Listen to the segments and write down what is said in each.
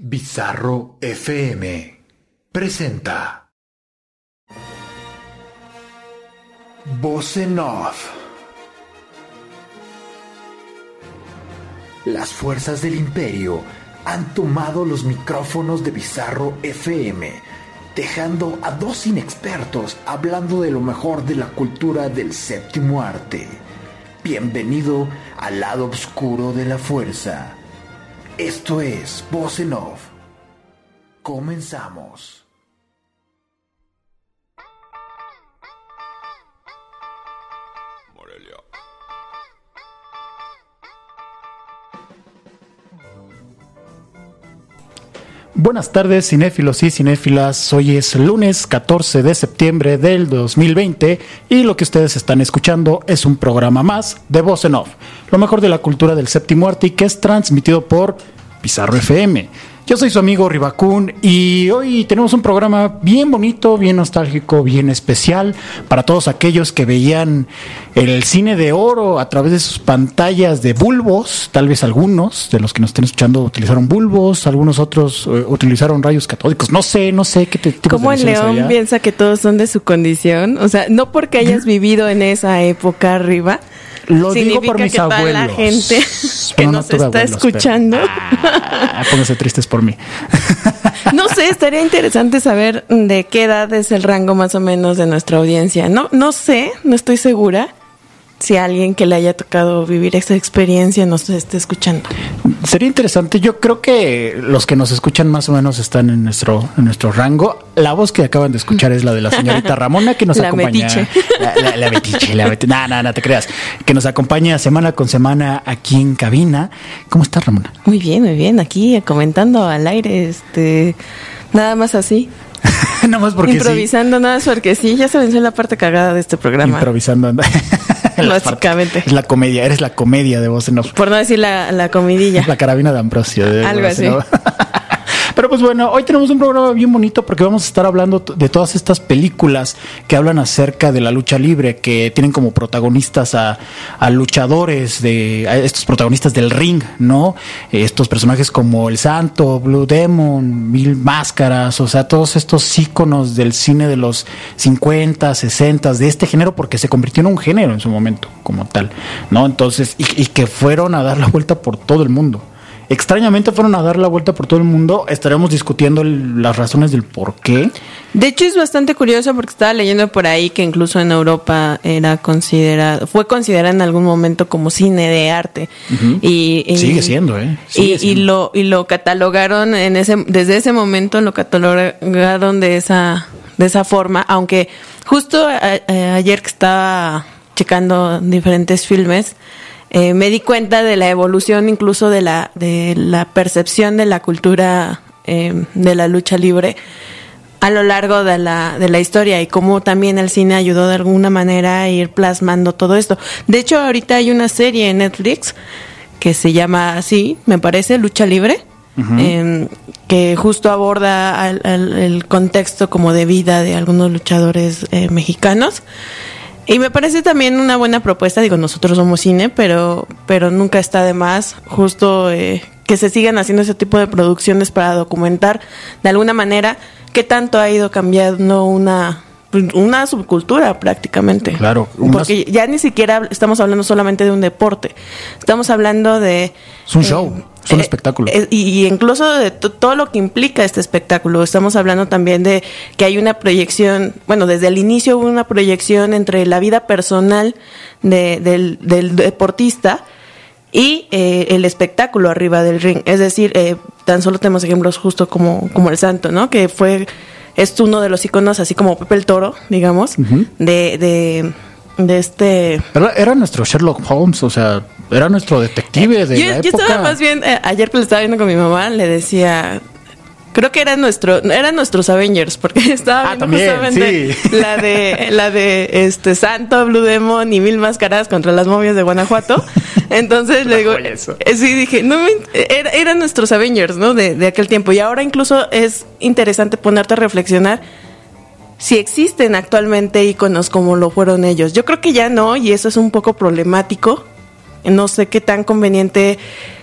Bizarro FM presenta Voz Off. Las fuerzas del imperio han tomado los micrófonos de Bizarro FM, dejando a dos inexpertos hablando de lo mejor de la cultura del séptimo arte. Bienvenido al lado oscuro de la fuerza. Esto es Voz Off. Comenzamos. Buenas tardes, cinéfilos y cinéfilas. Hoy es lunes 14 de septiembre del 2020 y lo que ustedes están escuchando es un programa más de Voz en Off, lo mejor de la cultura del séptimo arte que es transmitido por Pizarro FM. Yo soy su amigo Ribacún y hoy tenemos un programa bien bonito, bien nostálgico, bien especial para todos aquellos que veían el cine de oro a través de sus pantallas de bulbos. Tal vez algunos de los que nos estén escuchando utilizaron bulbos, algunos otros eh, utilizaron rayos catódicos. No sé, no sé qué te ¿Cómo el león piensa que todos son de su condición? O sea, no porque hayas vivido en esa época arriba. Lo digo por significa mis que toda abuelos. la gente que Pero no nos tuve está abuelos, pero- escuchando. Ah, pónganse tristes por mí. No sé, estaría interesante saber de qué edad es el rango más o menos de nuestra audiencia. No, no sé, no estoy segura si alguien que le haya tocado vivir esa experiencia nos esté escuchando. Sería interesante. Yo creo que los que nos escuchan más o menos están en nuestro, en nuestro rango. La voz que acaban de escuchar es la de la señorita Ramona que nos La acompaña. metiche. La, la, la metiche, la metiche. No, no, no te creas. Que nos acompaña semana con semana aquí en cabina. ¿Cómo estás, Ramona? Muy bien, muy bien. Aquí comentando al aire, este, nada más así. Nada más porque sí. Improvisando nada más porque sí, ya se venció la parte cagada de este programa. Improvisando. Básicamente. Es la comedia. Eres la comedia de voz en off. Por no decir la, la comidilla. La carabina de Ambrosio. de- Algo así. pues bueno, hoy tenemos un programa bien bonito porque vamos a estar hablando de todas estas películas que hablan acerca de la lucha libre, que tienen como protagonistas a, luchadores, de a estos protagonistas del ring, ¿no? Estos personajes como El Santo, Blue Demon, Mil Máscaras, o sea, todos estos íconos del cine de los 50, 60, de este género, porque se convirtió en un género en su momento, como tal, ¿no? Entonces, y que fueron a dar la vuelta por todo el mundo. Extrañamente fueron a dar la vuelta por todo el mundo. Estaremos discutiendo el- las razones del por qué. De hecho es bastante curioso porque estaba leyendo por ahí que incluso en Europa era considerado, fue considerado en algún momento como cine de arte. y, y- Sigue siendo, ¿eh? Sigue y, y lo y lo catalogaron en ese desde ese momento lo catalogaron de esa de esa forma, aunque justo a- a- ayer que estaba checando diferentes filmes eh, me di cuenta de la evolución incluso de la de la percepción de la cultura eh, de la lucha libre a lo largo de la, de la historia y cómo también el cine ayudó de alguna manera a ir plasmando todo esto. De hecho, ahorita hay una serie en Netflix que se llama así, me parece, Lucha Libre, em, que justo aborda al- al- el contexto como de vida de algunos luchadores eh, mexicanos. Y me parece también una buena propuesta, digo, nosotros somos cine, pero, pero nunca está de más justo eh, que se sigan haciendo ese tipo de producciones para documentar de alguna manera qué tanto ha ido cambiando una, una subcultura prácticamente. Claro, Porque ya ni siquiera estamos hablando solamente de un deporte, estamos hablando de... Es un show, es un espectáculo. eh, y, incluso de to- todo lo que implica este espectáculo. Estamos hablando también de que hay una proyección, bueno, desde el inicio hubo una proyección entre la vida personal de- del, del deportista y eh, el espectáculo arriba del ring. Es decir, eh, tan solo tenemos ejemplos justo como, como el Santo, ¿no? Que fue, es uno de los iconos, así como Pepe el Toro, digamos, de, de, de este... Era, era nuestro Sherlock Holmes, o sea, era nuestro detective de yo, la yo época. estaba más bien, eh, ayer que lo estaba viendo con mi mamá, le decía, creo que era nuestro, eran nuestros Avengers, porque estaba Ah, viendo justamente sí. la de, la de este Santo, Blue Demon y Mil Máscaras contra las momias de Guanajuato. Entonces le digo, eh, sí dije, no me, era- eran nuestros Avengers, ¿no? De, de aquel tiempo. Y ahora incluso es interesante ponerte a reflexionar si existen actualmente íconos como lo fueron ellos. Yo creo que ya no, y eso es un poco problemático. No sé qué tan conveniente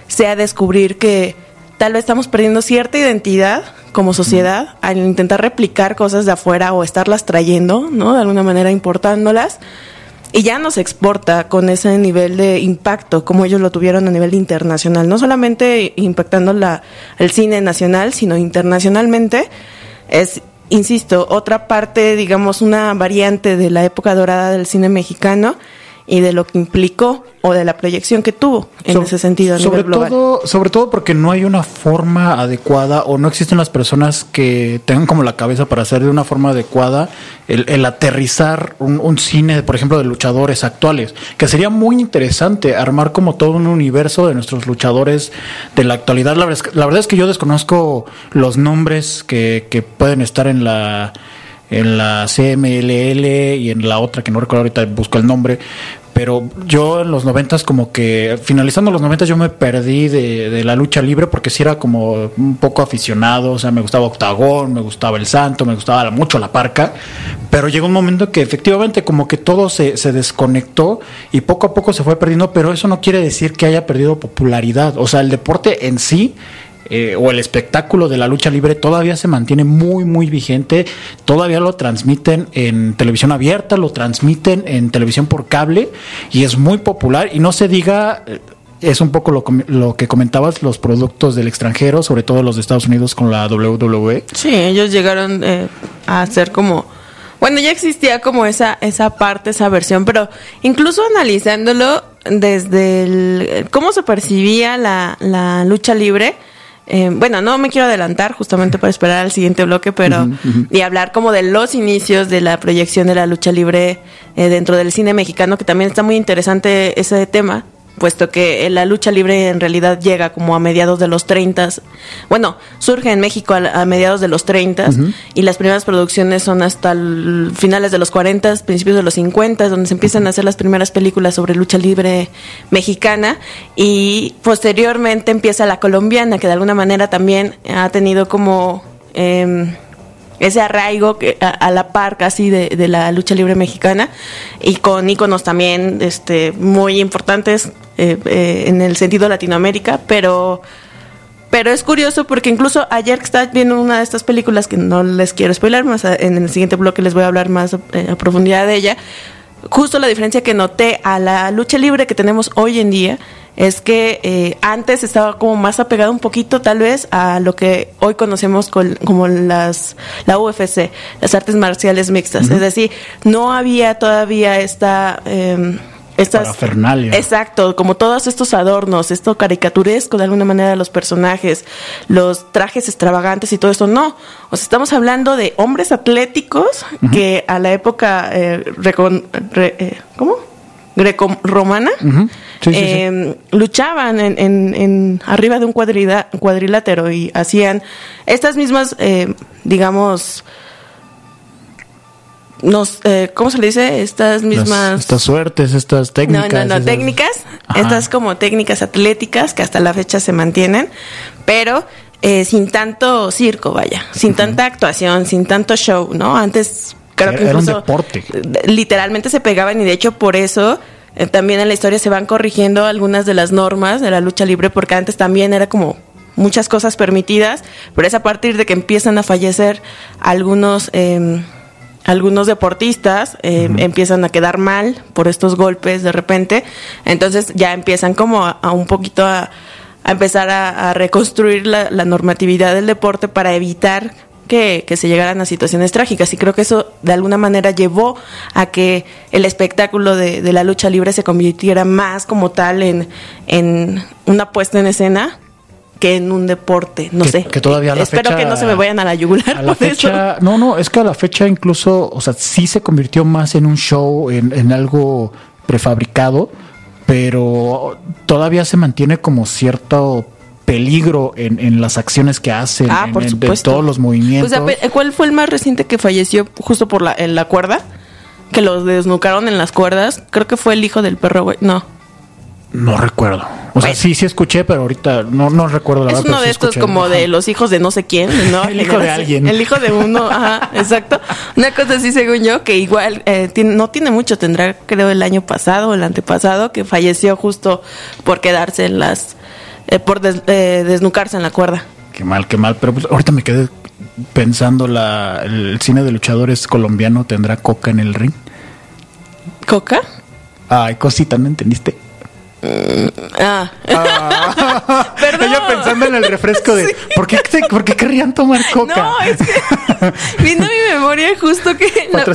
sea descubrir que tal vez estamos perdiendo cierta identidad como sociedad al intentar replicar cosas de afuera o estarlas trayendo, ¿no? De alguna manera importándolas. Y ya nos exporta con ese nivel de impacto como ellos lo tuvieron a nivel internacional, no solamente impactando la, el cine nacional, sino internacionalmente. Es, insisto, otra parte, digamos, una variante de la época dorada del cine mexicano y de lo que implicó o de la proyección que tuvo en ese sentido a sobre nivel global. todo sobre todo porque no hay una forma adecuada o no existen las personas que tengan como la cabeza para hacer de una forma adecuada el, el aterrizar un, un cine por ejemplo de luchadores actuales que sería muy interesante armar como todo un universo de nuestros luchadores de la actualidad la verdad es que, la verdad es que yo desconozco los nombres que, que pueden estar en la en la CMLL y en la otra que no recuerdo ahorita busco el nombre pero yo en los noventas como que finalizando los noventas yo me perdí de, de, la lucha libre porque sí era como un poco aficionado, o sea, me gustaba Octagón, me gustaba El Santo, me gustaba mucho La Parca, pero llegó un momento que efectivamente como que todo se, se desconectó y poco a poco se fue perdiendo, pero eso no quiere decir que haya perdido popularidad, o sea, el deporte en sí eh, o el espectáculo de la lucha libre todavía se mantiene muy, muy vigente. Todavía lo transmiten en televisión abierta, lo transmiten en televisión por cable y es muy popular. Y no se diga, eh, es un poco lo, lo que comentabas, los productos del extranjero, sobre todo los de Estados Unidos con la WWE. Sí, ellos llegaron eh, a ser como... Bueno, ya existía como esa, esa parte, esa versión, pero incluso analizándolo desde el, cómo se percibía la, la lucha libre, eh, bueno, no me quiero adelantar justamente para esperar al siguiente bloque, pero uh -huh, uh -huh. y hablar como de los inicios de la proyección de la lucha libre eh, dentro del cine mexicano, que también está muy interesante ese tema, puesto que la lucha libre en realidad llega como a mediados de los 30. Bueno, surge en México a, a mediados de los 30 uh -huh. y las primeras producciones son hasta el, finales de los 40, principios de los 50, donde se empiezan a hacer las primeras películas sobre lucha libre mexicana y posteriormente empieza la colombiana, que de alguna manera también ha tenido como... Eh, ese arraigo que, a, la par casi de, de, la lucha libre mexicana y con íconos también este, muy importantes eh, eh, en el sentido Latinoamérica, pero pero es curioso porque incluso ayer que estaba viendo una de estas películas que no les quiero spoiler más en el siguiente bloque les voy a hablar más eh, a profundidad de ella justo la diferencia que noté a la lucha libre que tenemos hoy en día es que eh, antes estaba como más apegado un poquito tal vez a lo que hoy conocemos con, como las la UFC, las artes marciales mixtas. Uh -huh. Es decir, no había todavía esta... Eh, estas exacto como todos estos adornos esto caricaturesco de alguna manera de los personajes los trajes extravagantes y todo eso no o sea estamos hablando de hombres atléticos uh -huh. que a la época eh, recon, re, eh, cómo greco-romana uh -huh. Sí, sí, eh, luchaban en, en, en, arriba de un cuadrilátero y hacían estas mismas eh, digamos nos, eh, ¿cómo se le dice? Estas mismas... Las, estas suertes, estas técnicas. No, no, no, esas... técnicas. Ajá. Estas como técnicas atléticas que hasta la fecha se mantienen, pero eh, sin tanto circo, vaya, sin uh -huh. tanta actuación, sin tanto show, ¿no? Antes creo era, que incluso, era un deporte. Literalmente se pegaban y de hecho por eso eh, también en la historia se van corrigiendo algunas de las normas de la lucha libre porque antes también era como muchas cosas permitidas, pero es a partir de que empiezan a fallecer algunos... Eh, algunos deportistas eh, uh -huh. empiezan a quedar mal por estos golpes de repente, entonces ya empiezan como a, a un poquito a, a empezar a, a reconstruir la, la, normatividad del deporte para evitar que, que, se llegaran a situaciones trágicas y creo que eso de alguna manera llevó a que el espectáculo de, de la lucha libre se convirtiera más como tal en, en una puesta en escena que en un deporte, no que, sé. Que todavía a la Espero fecha, que no se me vayan a la yugular. A la fecha, eso. no, no, es que a la fecha incluso, o sea, sí se convirtió más en un show, en, en algo prefabricado, pero todavía se mantiene como cierto peligro en, en, las acciones que hacen, ah, en, por en, supuesto. de todos los movimientos. O sea, ¿Cuál fue el más reciente que falleció justo por la, en la cuerda? Que los desnucaron en las cuerdas. Creo que fue el hijo del perro, güey. No. No recuerdo. O sea, sí, sí escuché, pero ahorita no, no recuerdo la es verdad. Es uno de sí estos escuché. como ajá. de los hijos de no sé quién, ¿no? el hijo de alguien. El hijo de uno, ajá, exacto. Una cosa así, según yo, que igual eh, tiene, no tiene mucho, tendrá creo el año pasado o el antepasado, que falleció justo por quedarse en las eh, por des- eh, desnucarse en la cuerda. Qué mal, qué mal. Pero pues, ahorita me quedé pensando, la, el cine de luchadores colombiano tendrá coca en el ring. ¿Coca? Ay, cosita, ¿no entendiste? Ah. Perdón. Ella pensando en el refresco de ¿por qué, te- ¿por qué querrían tomar coca? No, es que viendo mi memoria justo que en la- en,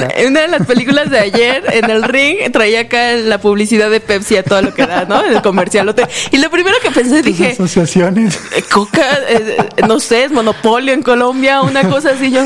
Coca. en una de las películas de ayer en el ring traía acá la publicidad de Pepsi a todo lo que da, ¿no? En el comercialote. Y lo primero que pensé dije, asociaciones. eh, Coca, eh, no sé, es monopolio en Colombia, una cosa así. Yo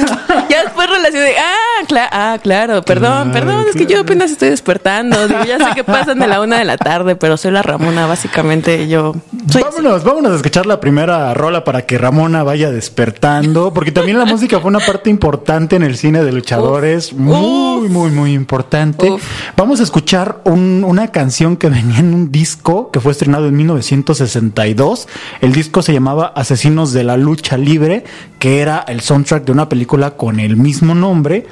ya después relacioné, ah, cla- ah, claro, perdón, perdón, es que yo apenas estoy despertando. Digo, ya sé que pasan de la una de la tarde, pero soy la Ramona, básicamente yo soy así. Vámonos, vámonos a escuchar la primera rola para que Ramona vaya despertando, porque también la música fue una parte importante en el cine de luchadores, Uf, muy, uf. muy, muy importante. Uf. Vamos a escuchar un- una canción que venía en un disco que fue estrenado en 1962. El disco se llamaba Asesinos de la Lucha Libre, que era el soundtrack de una película con el mismo nombre.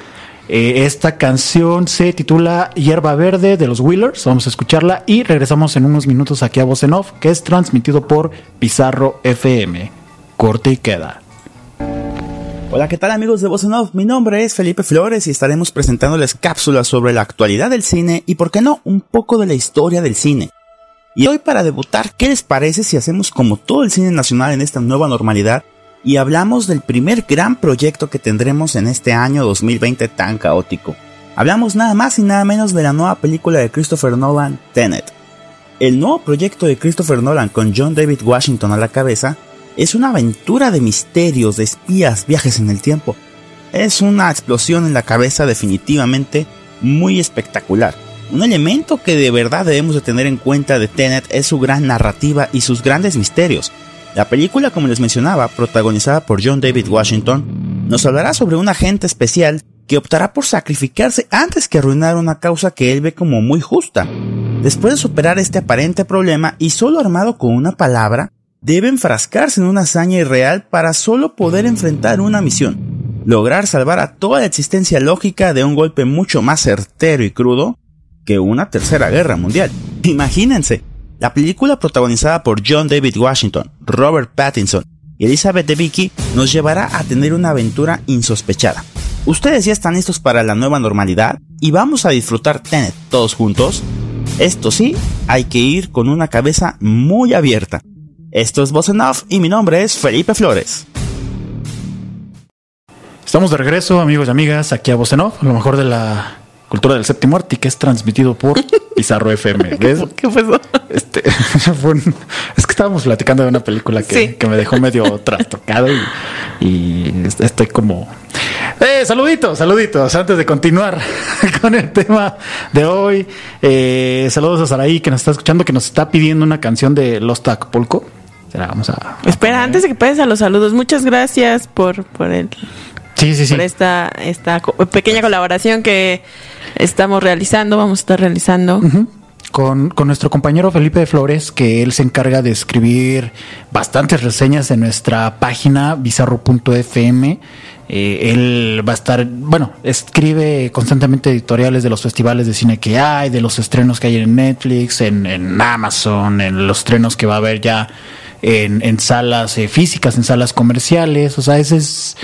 Eh, esta canción se titula Hierba Verde de los Wheelers. Vamos a escucharla y regresamos en unos minutos aquí a Voz en Off, que es transmitido por Pizarro FM. Corte y queda. Hola, ¿qué tal amigos de Voz en Off? Mi nombre es Felipe Flores y estaremos presentándoles cápsulas sobre la actualidad del cine y, por qué no, un poco de la historia del cine. Y hoy para debutar, ¿qué les parece si hacemos como todo el cine nacional en esta nueva normalidad y hablamos del primer gran proyecto que tendremos en este año 2020 tan caótico? Hablamos nada más y nada menos de la nueva película de Christopher Nolan, Tenet. El nuevo proyecto de Christopher Nolan con John David Washington a la cabeza es una aventura de misterios, de espías, viajes en el tiempo. Es una explosión en la cabeza definitivamente muy espectacular. Un elemento que de verdad debemos de tener en cuenta de Tenet es su gran narrativa y sus grandes misterios. La película, como les mencionaba, protagonizada por John David Washington, nos hablará sobre un agente especial que optará por sacrificarse antes que arruinar una causa que él ve como muy justa. Después de superar este aparente problema y solo armado con una palabra, debe enfrascarse en una hazaña irreal para solo poder enfrentar una misión, lograr salvar a toda la existencia lógica de un golpe mucho más certero y crudo que una tercera guerra mundial. Imagínense, la película protagonizada por John David Washington, Robert Pattinson y Elizabeth Debicki nos llevará a tener una aventura insospechada. ¿Ustedes ya están listos para la nueva normalidad y vamos a disfrutar Tenet todos juntos? Esto sí, hay que ir con una cabeza muy abierta. Esto es Voz Off y mi nombre es Felipe Flores. Estamos de regreso, amigos y amigas, aquí a Voz en Off, lo mejor de la cultura del séptimo arte, que es transmitido por Pizarro FM. ¿Ves? ¿Qué fue eso? Este, fue un- es que estábamos platicando de una película que, Sí. que me dejó medio trastocado y, y estoy como... Eh, saluditos, saluditos, antes de continuar con el tema de hoy. eh, saludos a Saraí que nos está escuchando, que nos está pidiendo una canción de Los la vamos a... Espera, antes de que pases a los saludos, muchas gracias por, por, el, Sí, sí, sí. por esta, esta pequeña colaboración que estamos realizando, vamos a estar realizando. Con, con nuestro compañero Felipe Flores, que él se encarga de escribir bastantes reseñas en nuestra página bizarro.fm. Eh, él va a estar, bueno, escribe constantemente editoriales de los festivales de cine que hay, de los estrenos que hay en Netflix, en, en Amazon, en los estrenos que va a haber ya en, en salas eh, físicas, en salas comerciales. O sea, ese es,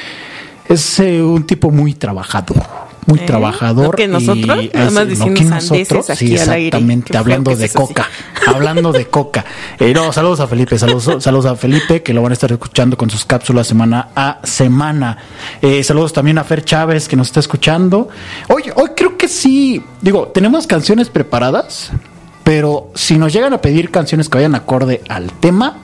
es eh, un tipo muy trabajador. Muy ¿Eh? trabajador. ¿No que nosotros? y- Nada más diciendo que nosotros, aquí sí, al exactamente, hablando de coca. hablando de coca. Eh, no, saludos a Felipe, saludos, saludos a Felipe, que lo van a estar escuchando con sus cápsulas semana a semana. Eh, saludos también a Fer Chávez, que nos está escuchando. Hoy, hoy creo que sí, digo, tenemos canciones preparadas, pero si nos llegan a pedir canciones que vayan acorde al tema,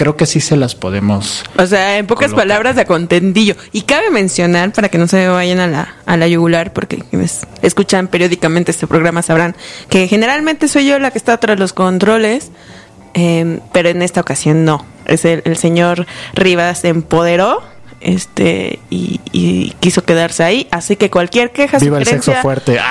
creo que sí se las podemos. O sea, en pocas Colocar. palabras, de contentillo. Y cabe mencionar, para que no se vayan a la, a la yugular, porque quienes escuchan periódicamente este programa sabrán que generalmente soy yo la que está tras los controles, eh, pero en esta ocasión no. Es el, el señor Rivas se empoderó este y, y quiso quedarse ahí. Así que cualquier queja, Viva el sexo fuerte.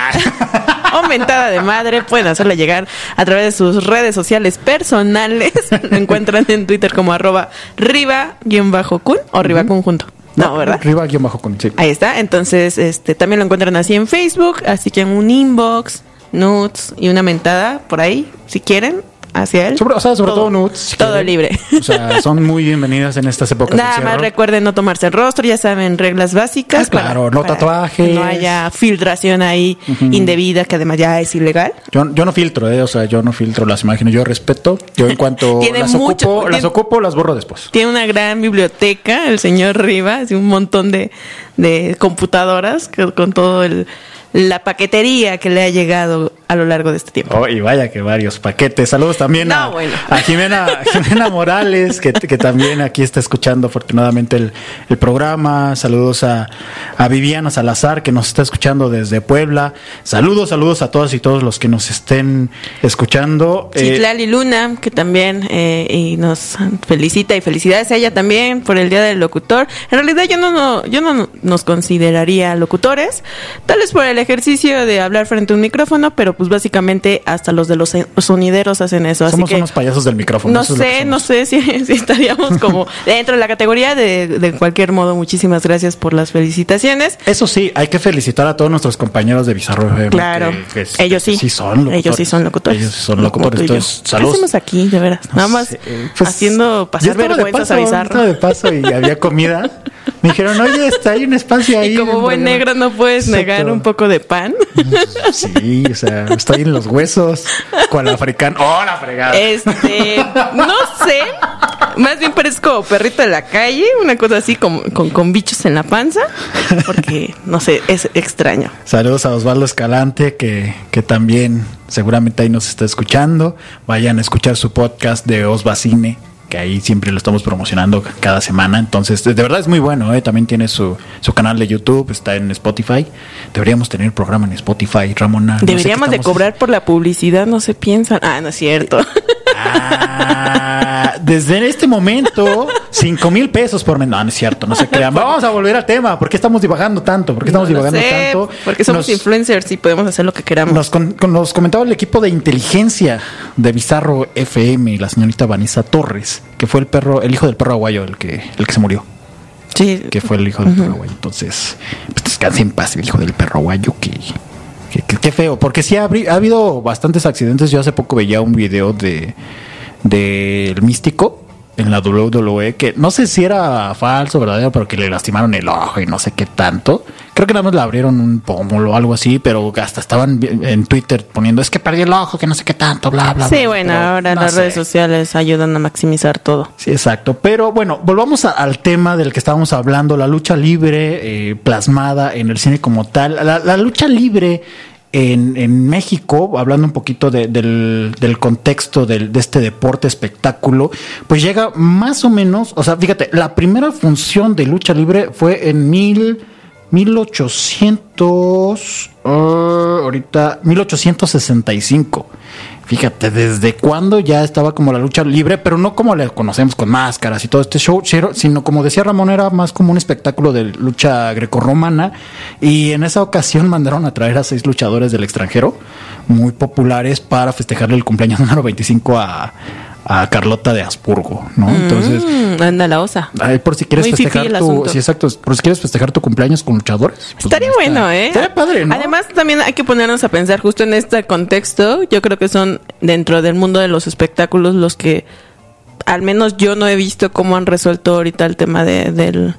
Ah. aumentada de madre, pueden hacerle llegar a través de sus redes sociales personales. Lo encuentran en Twitter como arroba riva-kun o riva conjunto. No, ¿verdad? Arriba guion bajo con sí. Ahí está. Entonces, este también lo encuentran así en Facebook, así que en un inbox, nudes y una mentada por ahí, si quieren. Hacia él. Sobre, o sea, sobre todo, nudes. todo quieren. libre. O sea, son muy bienvenidas en estas épocas Nada más recuerden no tomarse el rostro, ya saben, reglas básicas. Ah, claro, no tatuajes. Que no haya filtración ahí indebida, que además ya es ilegal. Yo, yo no filtro, eh, o sea, yo no filtro las imágenes, yo respeto. Yo en cuanto Tiene las mucho- ocupo, las tiene- ocupo, las borro después. Tiene una gran biblioteca, el señor Rivas, y un montón de, de computadoras que- con todo el la paquetería que le ha llegado a lo largo de este tiempo. Oh, y vaya que varios paquetes. Saludos también No, a, bueno. a Jimena, Jimena Morales, que, que también aquí está escuchando afortunadamente el, el programa. Saludos a, a Viviana Salazar, que nos está escuchando desde Puebla. Saludos, saludos a todas y todos los que nos estén escuchando. Eh, Citlali Luna, que también eh, y nos felicita y felicidades a ella también por el Día del Locutor. En realidad yo no, no- yo no nos consideraría locutores, tal vez por el ejercicio de hablar frente a un micrófono, pero pues básicamente hasta los de los sonideros hacen eso. Así somos que unos payasos del micrófono. no sé, no sé si, si estaríamos como dentro de la categoría de, de cualquier modo. Muchísimas gracias por las felicitaciones. Eso sí, hay que felicitar a todos nuestros compañeros de Bizarro FM. Claro, que- que- ellos sí. que son locutores. Ellos sí son locutores. Ellos sí son locutores. Entonces, ¿Qué saludos. hacemos aquí, de veras? No Nada más sé, pues, haciendo pasar vergüenzas a Bizarro. de paso y había comida. Me dijeron, oye, está, hay un espacio ahí. Y como en buen Vergara". negro no puedes Exacto. negar un poco de pan. Sí, o sea, estoy en los huesos. Con la africana. ¡Oh, la fregada! Este, no sé. Más bien parezco perrito de la calle, una cosa así como, con, con bichos en la panza. Porque, no sé, es extraño. Saludos a Osvaldo Escalante, que, que también seguramente ahí nos está escuchando. Vayan a escuchar su podcast de Osvacine, que ahí siempre lo estamos promocionando cada semana. Entonces, de verdad es muy bueno, ¿eh? También tiene su, su canal de YouTube, está en Spotify. Deberíamos tener programa en Spotify, Ramona. No sé qué Deberíamos de cobrar por la publicidad, no se piensan. Ah, no es cierto. Ah, desde este momento, cinco mil pesos por mes. No, no es cierto, no se crean. Vamos a volver al tema. ¿Por qué estamos divagando tanto? ¿Por qué estamos No divagando sé, tanto? Porque somos Nos- influencers y podemos hacer lo que queramos. Nos, con- con- nos comentaba el equipo de inteligencia de Bizarro FM, la señorita Vanessa Torres, que fue el perro, el hijo del perro aguayo, el que, el que se murió, Sí, que fue el hijo del perro aguayo. Entonces, pues descanse en paz el hijo del perro aguayo, que, qué feo, porque sí ha habido bastantes accidentes. Yo hace poco veía un video de del místico en la WWE, que no sé si era falso, verdadero, pero que le lastimaron el ojo y no sé qué tanto. Creo que nada más le abrieron un pómulo o algo así, pero hasta estaban en Twitter poniendo, es que perdí el ojo, que no sé qué tanto, bla, bla, Sí, bla. bueno, Pero ahora no las sé. redes sociales ayudan a maximizar todo. Sí, exacto. Pero bueno, volvamos a- al tema del que estábamos hablando, la lucha libre eh, plasmada en el cine como tal. La, la lucha libre en, en México, hablando un poquito de- del, del contexto del- de este deporte espectáculo, pues llega más o menos, o sea, fíjate, la primera función de lucha libre fue en mil... 1800, ah, ahorita, 1865. Fíjate, desde cuándo ya estaba como la lucha libre, pero no como la conocemos con máscaras y todo este show, sino como decía Ramón, era más como un espectáculo de lucha grecorromana. Y en esa ocasión mandaron a traer a seis luchadores del extranjero, muy populares, para festejarle el cumpleaños número 25 a, a Carlota de Habsburgo, ¿no? Entonces, Mm, anda la osa. Ay, por si quieres Muy festejar tu, asunto. sí, exacto, por si quieres festejar tu cumpleaños con luchadores. pues, Estaría bueno, ¿eh? Estaría padre, ¿no? Además, también hay que ponernos a pensar justo en este contexto. Yo creo que son dentro del mundo de los espectáculos los que, al menos yo no he visto cómo han resuelto ahorita el tema de- del,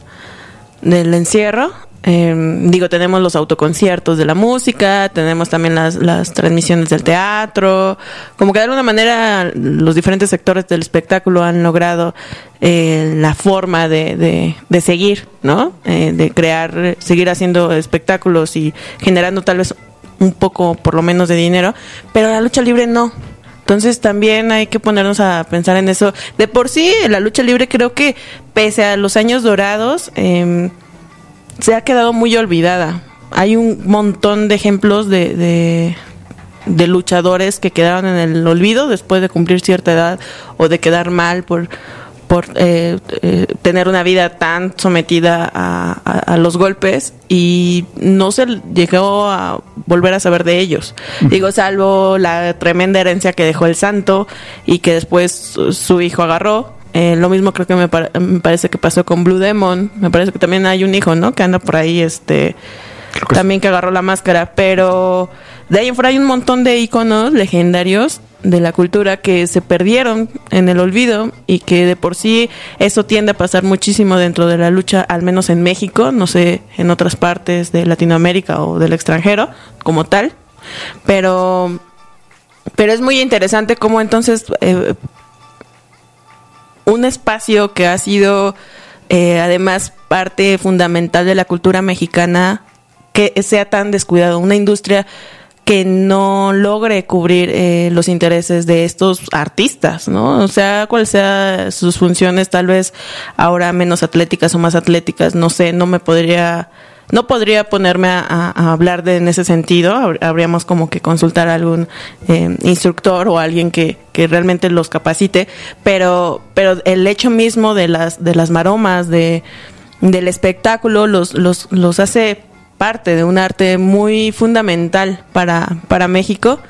del encierro. Eh, digo, tenemos los autoconciertos de la música, tenemos también las, las transmisiones del teatro, como que de alguna manera los diferentes sectores del espectáculo han logrado eh, la forma de, de, de seguir, ¿no? Eh, de crear, seguir haciendo espectáculos y generando tal vez un poco, por lo menos, de dinero, pero la lucha libre no. Entonces también hay que ponernos a pensar en eso. De por sí, la lucha libre creo que pese a los años dorados, eh, se ha quedado muy olvidada. Hay un montón de ejemplos de, de, de luchadores que quedaron en el olvido después de cumplir cierta edad o de quedar mal por por eh, eh, tener una vida tan sometida a, a- a los golpes y no se llegó a volver a saber de ellos. Digo, salvo la tremenda herencia que dejó el santo y que después su, su hijo agarró. Eh, lo mismo creo que me, pare- me parece que pasó con Blue Demon. Me parece que también hay un hijo, ¿no? Que anda por ahí, este, que también que agarró la máscara. Pero de ahí en fuera hay un montón de iconos legendarios de la cultura que se perdieron en el olvido y que de por sí eso tiende a pasar muchísimo dentro de la lucha, al menos en México, no sé, en otras partes de Latinoamérica o del extranjero como tal, pero pero es muy interesante cómo entonces eh, un espacio que ha sido eh, además parte fundamental de la cultura mexicana que sea tan descuidado, una industria que no logre cubrir eh, los intereses de estos artistas, ¿no? O sea, cuál sea sus funciones, tal vez ahora menos atléticas o más atléticas, no sé, no me podría no podría ponerme a, hablar de en ese sentido. Habríamos como que consultar a algún eh, instructor o alguien que, que, realmente los capacite. Pero, pero el hecho mismo de las, de las maromas, de, del espectáculo, los, los, los hace parte de un arte muy fundamental para, para México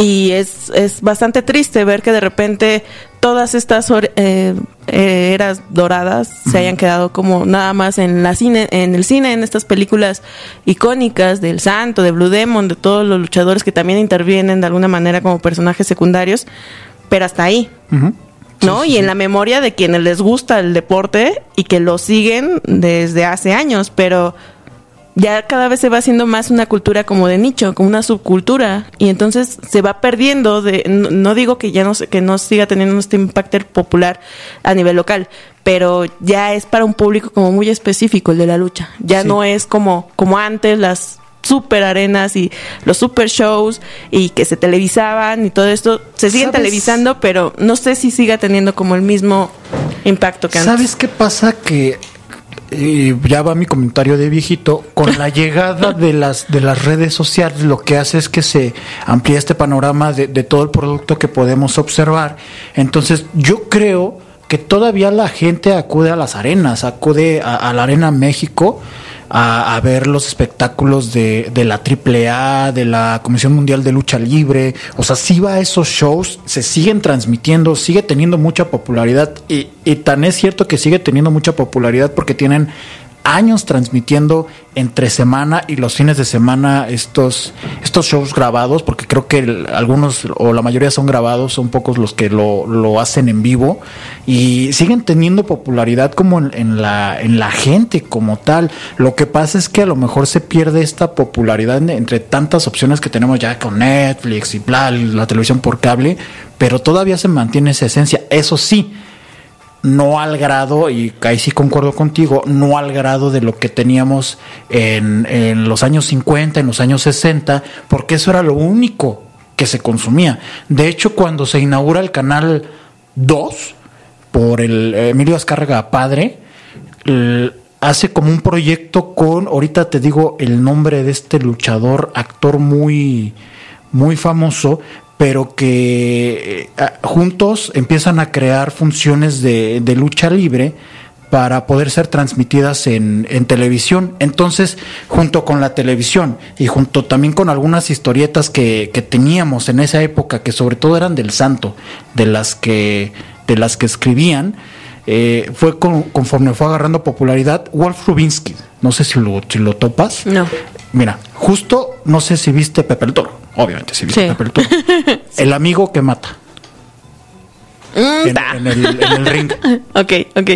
y es, es bastante triste ver que de repente todas estas eh, eh, eras doradas se hayan quedado como nada más en la cine en el cine en estas películas icónicas del Santo de Blue Demon de todos los luchadores que también intervienen de alguna manera como personajes secundarios pero hasta ahí ¿no? y en la memoria de quienes les gusta el deporte y que lo siguen desde hace años, pero ya cada vez se va haciendo más una cultura como de nicho, como una subcultura y entonces se va perdiendo de no, digo que ya no que no siga teniendo este impacto popular a nivel local, pero ya es para un público como muy específico el de la lucha. Ya no es como como antes las super arenas y los super shows y que se televisaban y todo esto se siguen televisando, pero no sé si siga teniendo como el mismo impacto que antes. ¿Sabes qué pasa que y ya va mi comentario de viejito, con la llegada de las, de las redes sociales lo que hace es que se amplía este panorama de, todo el producto que podemos observar. Entonces yo creo que todavía la gente acude a las arenas, acude a la Arena México a, ver los espectáculos de, de, la AAA, de la Comisión Mundial de Lucha Libre. O sea, sí va a esos shows, se siguen transmitiendo, sigue teniendo mucha popularidad. Y, y tan es cierto que sigue teniendo mucha popularidad porque tienen años transmitiendo entre semana y los fines de semana estos, estos shows grabados, porque creo que algunos o la mayoría son grabados, son pocos los que lo, lo hacen en vivo y siguen teniendo popularidad como en, la, en la gente como tal. Lo que pasa es que a lo mejor se pierde esta popularidad entre tantas opciones que tenemos ya con Netflix y bla, la televisión por cable, pero todavía se mantiene esa esencia. Eso sí, no al grado, y ahí sí concuerdo contigo, no al grado de lo que teníamos en, en, los años 50, en los años 60, porque eso era lo único que se consumía. De hecho, cuando se inaugura el canal 2 por el Emilio Azcárraga Padre, hace como un proyecto con, ahorita te digo el nombre de este luchador, actor muy, muy famoso, pero que eh, juntos empiezan a crear funciones de, lucha libre para poder ser transmitidas en, televisión. Entonces, junto con la televisión y junto también con algunas historietas que, teníamos en esa época, que sobre todo eran del santo, de las que, de las que escribían, eh, fue conforme fue agarrando popularidad Wolf Rubinsky. No sé si lo, si lo topas. No. Mira, justo, no sé si viste Pepe el Toro. Obviamente, si viste Pepe el Toro. El amigo que mata. En, el, ring. ok, ok.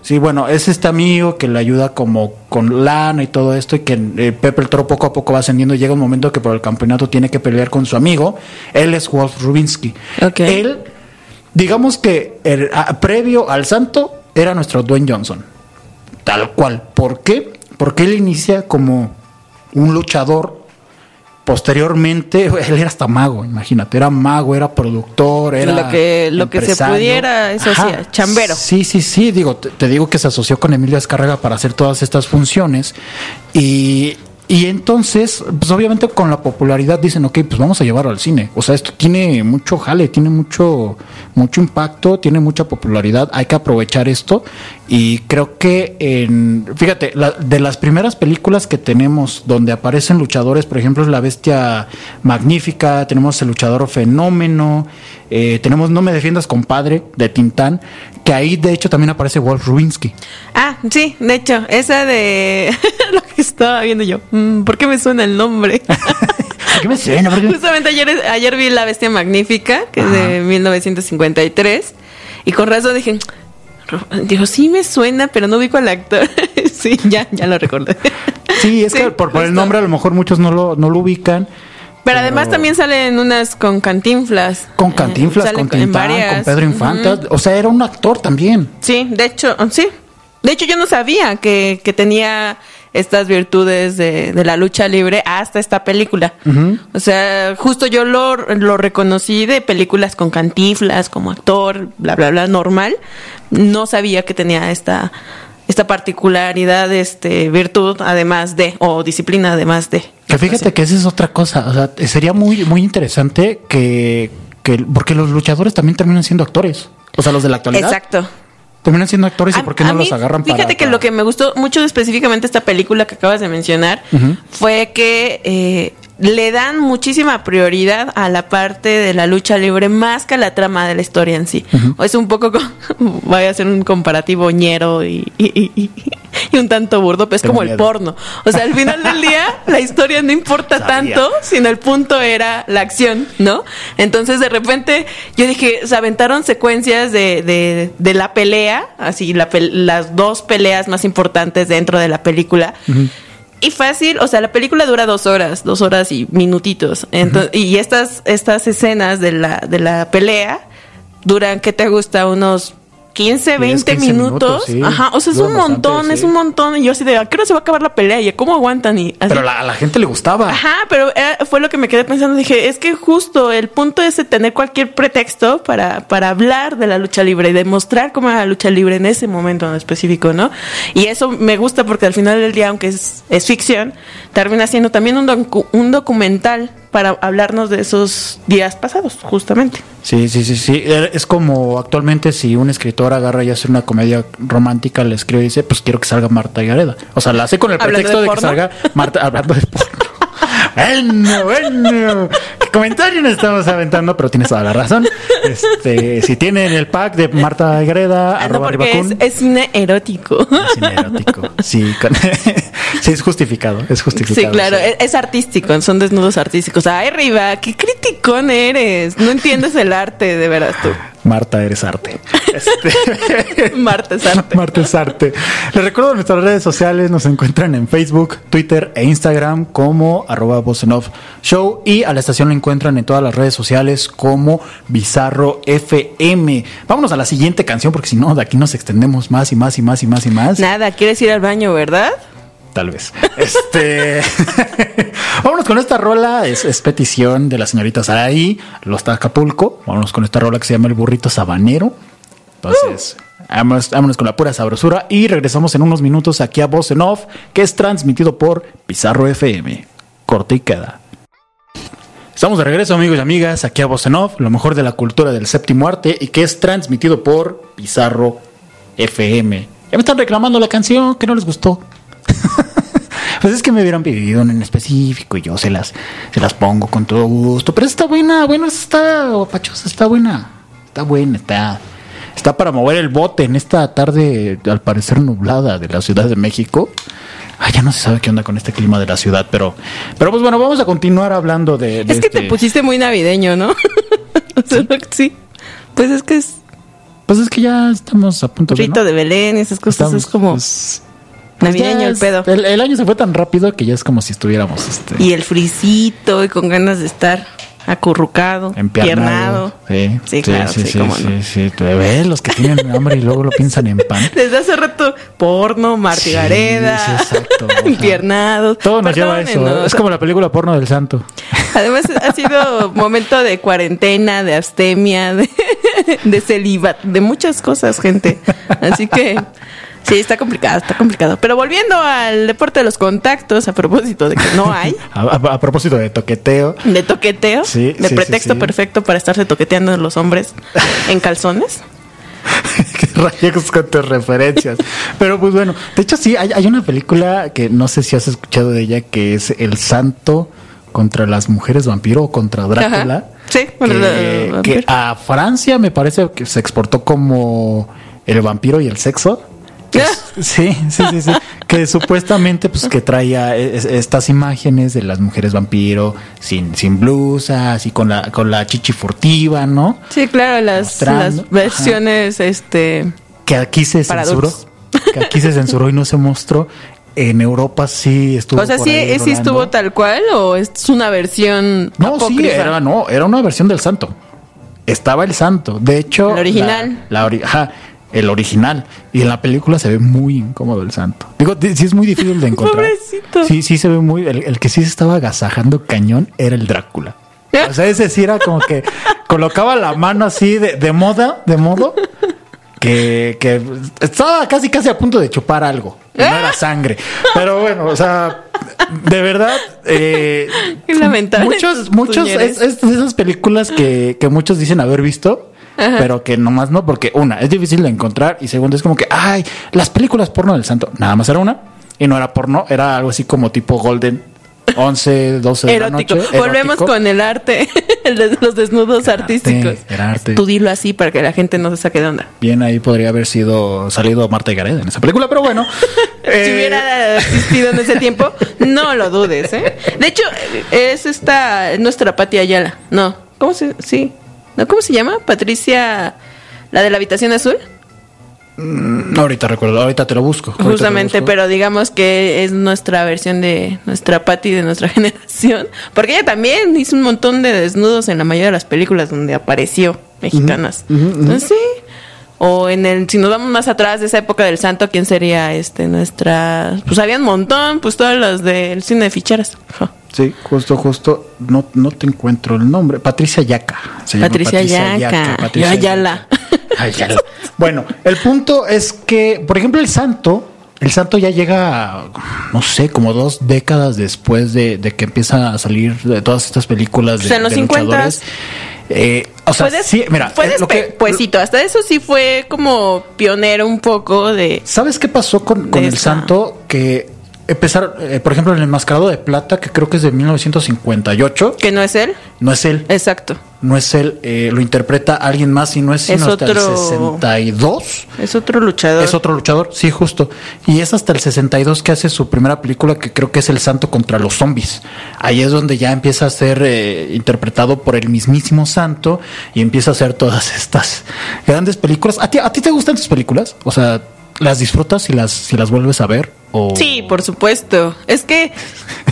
¿Sí? bueno, es este amigo que le ayuda como con lana y todo esto y que eh, Pepe el Toro poco a poco va ascendiendo y llega un momento que por el campeonato tiene que pelear con su amigo. Él es Wolf Rubinsky. Okay. Él, digamos que previo al santo era nuestro Dwayne Johnson. Tal cual. ¿Por qué? Porque él inicia como un luchador. Posteriormente, él era hasta mago, imagínate, era mago, era productor, era. Lo que, lo que se pudiera, eso sí, chambero. Sí, sí, sí, digo, te, te, digo que se asoció con Emilio Escarrega para hacer todas estas funciones. Y y entonces, pues obviamente con la popularidad dicen, ok, pues vamos a llevarlo al cine. O sea, esto tiene mucho jale, tiene mucho, mucho impacto, tiene mucha popularidad, hay que aprovechar esto. Y creo que, en, fíjate, de las primeras películas que tenemos donde aparecen luchadores, por ejemplo, es La Bestia Magnífica, tenemos El Luchador Fenómeno, eh, tenemos No Me Defiendas, compadre, de Tintán, que ahí de hecho también aparece Wolf Rubinsky. Ah, sí, de hecho, esa de lo que estaba viendo yo. Mm, ¿Por qué me suena el nombre? ¿Por qué me suena? ¿Por qué me- Justamente ayer, ayer vi La Bestia Magnífica, que es de 1953, y con razón dije, "Ro- dijo, sí me suena, pero no ubico al actor. sí, ya, ya lo recordé. Sí, es Sí, que por, por el nombre a lo mejor muchos no lo, no lo ubican. Pero además también salen unas con cantinflas. Con Eh, Cantinflas, con Tintán, con Pedro Infante. O sea, era un actor también. Sí, de hecho, sí. De hecho, yo no sabía que, que tenía estas virtudes de, de la lucha libre hasta esta película. O sea, justo yo lo, lo reconocí de películas con cantiflas, como actor, bla, bla, bla, normal. No sabía que tenía esta, esta particularidad, este, virtud, además de, o disciplina, además de. Que fíjate que esa es otra cosa. O sea, sería muy, muy interesante que, que. Porque los luchadores también terminan siendo actores. O sea, los de la actualidad. Exacto. Terminan siendo actores y A- por qué no mí, los agarran para. Fíjate que para- lo que me gustó mucho específicamente esta película que acabas de mencionar fue que eh, le dan muchísima prioridad a la parte de la lucha libre más que a la trama de la historia en sí. O es un poco, co- voy a hacer un comparativo ñero y, y, y- un tanto burdo, pero es como el porno. O sea, al final del día la historia no importa Sabía. tanto, sino el punto era la acción, ¿no? Entonces de repente yo dije, se aventaron secuencias de, de, de la pelea, así la las dos peleas más importantes dentro de la película. Y fácil, o sea, la película dura dos horas, dos horas y minutitos. Entonces, Y estas, estas escenas de la, de la pelea duran, ¿qué te gusta? Unos 15, 20 15 minutos. minutos, sí. Ajá, o sea, es un montón, bastante, es sí. un montón. Y yo así de, ¿a qué hora se va a acabar la pelea? ¿Y cómo aguantan? Y así. Pero la- a la gente le gustaba. Ajá, pero eh, fue lo que me quedé pensando. Dije, es que justo el punto es de tener cualquier pretexto para, para hablar de la lucha libre y demostrar cómo era la lucha libre en ese momento en específico, ¿no? Y eso me gusta porque al final del día, aunque es, es ficción, termina siendo también un, docu- un documental para hablarnos de esos días pasados, justamente. Sí, sí, sí, sí. Er- Es como actualmente si un escritor agarra y hace una comedia romántica, le escribe y dice, pues quiero que salga Marta Gareda. O sea, la hace con el ¿Hablando pretexto de de, que salga Marta hablando de porno. bueno, bueno. ¿Qué comentario nos estamos aventando? Pero tienes toda la razón. Este, si tienen el pack de Marta Gareda, Ah, no, arroba es, es cine erótico. es cine erótico. Sí, con- sí, es justificado, es justificado. Sí, claro, sí. es, artístico, son desnudos artísticos. Ay, Riva, qué criticón eres. No entiendes el arte, de veras tú. Marta, eres arte. Este- Marta es arte. Marta es arte. Les recuerdo nuestras redes sociales, nos encuentran en Facebook, Twitter e Instagram como arroba Show y a la estación la encuentran en todas las redes sociales como Bizarro FM. Vámonos a la siguiente canción porque si no, de aquí nos extendemos más y más y más y más y más. Nada, quieres ir al baño, ¿verdad? Tal vez. Este. Vámonos con esta rola. Es, petición de la señorita Saraí, Los Acapulco. Vámonos con esta rola que se llama El Burrito Sabanero. Entonces, vámonos, vámonos con la pura sabrosura y regresamos en unos minutos aquí a Voz en Off, que es transmitido por Pizarro FM. Corte y queda. Estamos de regreso, amigos y amigas, aquí a Voz en Off, lo mejor de la cultura del séptimo arte y que es transmitido por Pizarro FM. Ya me están reclamando la canción que no les gustó. Pues es que me hubieran pedido una en específico y yo se las, se las pongo con todo gusto. Pero está buena, bueno, está pachosa, está buena. Está buena, está. Está para mover el bote en esta tarde, al parecer nublada, de la Ciudad de México. Ay, ya no se sabe qué onda con este clima de la ciudad, pero, pero pues bueno, vamos a continuar hablando de. de Es que te este- pusiste muy navideño, ¿no? Sí. Pues es que es Pues es que ya estamos a punto de. rito ¿no? de Belén y esas cosas. Estamos, es como navideño ya el pedo. El, el año se fue tan rápido que ya es como si estuviéramos. Este, Y el frisito y con ganas de estar acurrucado, Empiernado. piernado. Sí, Sí, claro, sí, sí, cómo sí, no. sí. Ves los que tienen hambre y luego lo piensan en pan. Desde hace rato, porno, Marti Sí, exacto, empiernados. Todo nos lleva a eso. Es como la película porno del santo. Además, ha sido momento de cuarentena, de abstemia, de, de celibato, de muchas cosas, gente. Así que sí, está complicado, está complicado. Pero volviendo al deporte de los contactos, a propósito de que no hay, A, a- a propósito de toqueteo. de toqueteo, Sí, de sí, pretexto sí, sí. perfecto para estarse toqueteando los hombres en calzones. que rayos con tus referencias. Pero pues bueno, de hecho sí, hay, hay una película que no sé si has escuchado de ella, que es El Santo contra las mujeres vampiro o contra Drácula. Ajá. Sí, que, que a Francia me parece que se exportó como El vampiro y el sexo. Es- sí, sí, sí, sí. Que supuestamente, pues, que traía es- estas imágenes de las mujeres vampiro sin, sin blusa, así con la, con la chichi furtiva, ¿no? Sí, claro, las, las versiones, este... Que aquí se censuró. adultos. Que aquí se censuró y no se mostró. En Europa sí estuvo. O sea, por ¿sí, ahí sí estuvo tal cual o es una versión No, sí, era, no, era una versión del santo. Estaba el santo. De hecho. El original. La, la ori- ajá, el original. Y en la película se ve muy incómodo el santo. Digo, di- sí es muy difícil de encontrar. Pobrecito. Sí, sí se ve muy. El, el que sí se estaba agasajando cañón era el Drácula. O sea, ese sí era como que colocaba la mano así de, de moda, de modo, que, que estaba casi casi a punto de chupar algo. No era sangre. Pero bueno, o sea, de verdad, eh, lamentable Muchos, muchos, es, esas películas que, que muchos dicen haber visto, pero que nomás no, porque una, es difícil de encontrar y segundo, es como que, ay, las películas porno del santo, nada más era una y no era porno, era algo así como tipo Golden, 11, 12 de Erótico. la noche. Volvemos erótico. con el arte, los desnudos Era artísticos. arte, era arte. Tú dilo así para que la gente no se saque de onda. Bien, ahí podría haber sido salido Marta y Gareda en esa película, pero bueno. Si eh, hubiera existido en ese tiempo, no lo dudes, ¿eh? De hecho, es esta nuestra Pati Ayala. No, ¿cómo se sí? ¿No cómo se llama? Patricia la de la habitación azul. ahorita recuerdo, ahorita te lo busco. lo Justamente, busco. pero digamos que es nuestra versión de nuestra Patty de nuestra generación. Porque ella también hizo un montón de desnudos en la mayoría de las películas donde apareció mexicanas. Entonces, sí. O en el, si nos vamos más atrás de esa época del santo, ¿quién sería este nuestra? Pues había un montón, pues todas las del cine de ficheras. Sí, justo, justo. No, no te encuentro el nombre. Patricia Yaca. se llama Patricia Yaca. Patricia Yo Ayala. Yaca. Ayala. Bueno, el punto es que, por ejemplo, el santo, el santo ya llega, no sé, como dos décadas después de, de que empieza a salir de todas estas películas de, Pues en los de 50s. luchadores. Eh, o sea, sí, mira, fue eh, hasta eso sí fue como pionero un poco de. ¿Sabes qué pasó con, con de el esta- santo? Que empezaron, eh, por ejemplo, en el Enmascarado de Plata, que creo que es de 1958, Que no es él. no es él. Exacto. no es él, eh, lo interpreta alguien más y no es sino Es hasta el otro- 62. Es otro luchador. Es otro luchador, sí, justo. Y es hasta el 62 que hace su primera película que creo que es El Santo contra los Zombies. Ahí es donde ya empieza a ser eh, interpretado por el mismísimo Santo y empieza a hacer todas estas grandes películas. ¿A ti, ¿A ti te gustan tus películas? O sea, ¿las disfrutas si las, si las vuelves a ver? O... Sí, por supuesto. Es que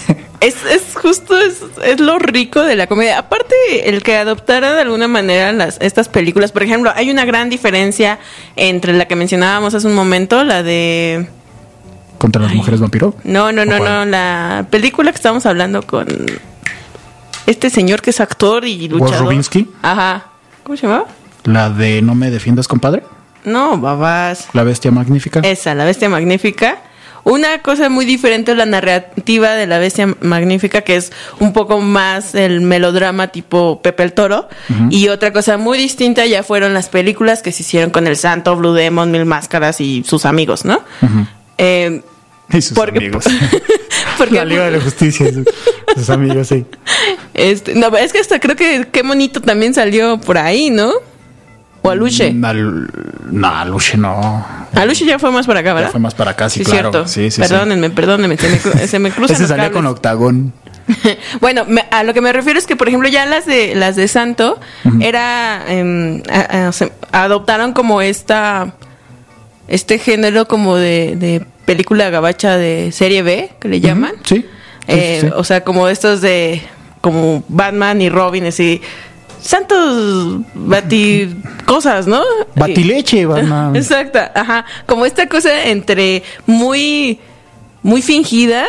es, es justo, es, es lo rico de la comedia. Aparte, el que adoptara de alguna manera las, estas películas, por ejemplo, hay una gran diferencia entre la que mencionábamos hace un momento, la de... ¿Contra las mujeres vampiro? No, no, ¿O no, no, la película que estábamos hablando con este señor que es actor y luchador. Rubinsky? Ajá. ¿Cómo se llamaba? La de No me defiendas, compadre. No, babás. La bestia magnífica. Esa, la bestia magnífica. Una cosa muy diferente es la narrativa de la bestia magnífica, que es un poco más el melodrama tipo Pepe el Toro. Y otra cosa muy distinta ya fueron las películas que se hicieron con El Santo, Blue Demon, Mil Máscaras y sus amigos, ¿no? Eh, Y sus porque- amigos. porque la Liga de la Justicia. Sus, sus amigos, sí. este, no, es que hasta creo que qué bonito también salió por ahí, ¿no? O Aluche. Mm, al- no, Aluche no. Aluche ya fue más para acá, ¿verdad? Ya fue más para acá, sí, Sí, claro. cierto. Sí, sí, sí. perdónenme, perdónenme, se me, se me cruzan Ese los salía cables. con Octagón. bueno, me- a lo que me refiero es que, por ejemplo, ya las de las de Santo era em, a- a- se- adoptaron como esta este género como de, de película gabacha de serie B que le llaman. Sí, Eh, sí, sí. O sea, como estos de como Batman y Robin así santos bati cosas, ¿no? Batileche, Batman. Exacto, ajá. Como esta cosa entre muy, muy fingida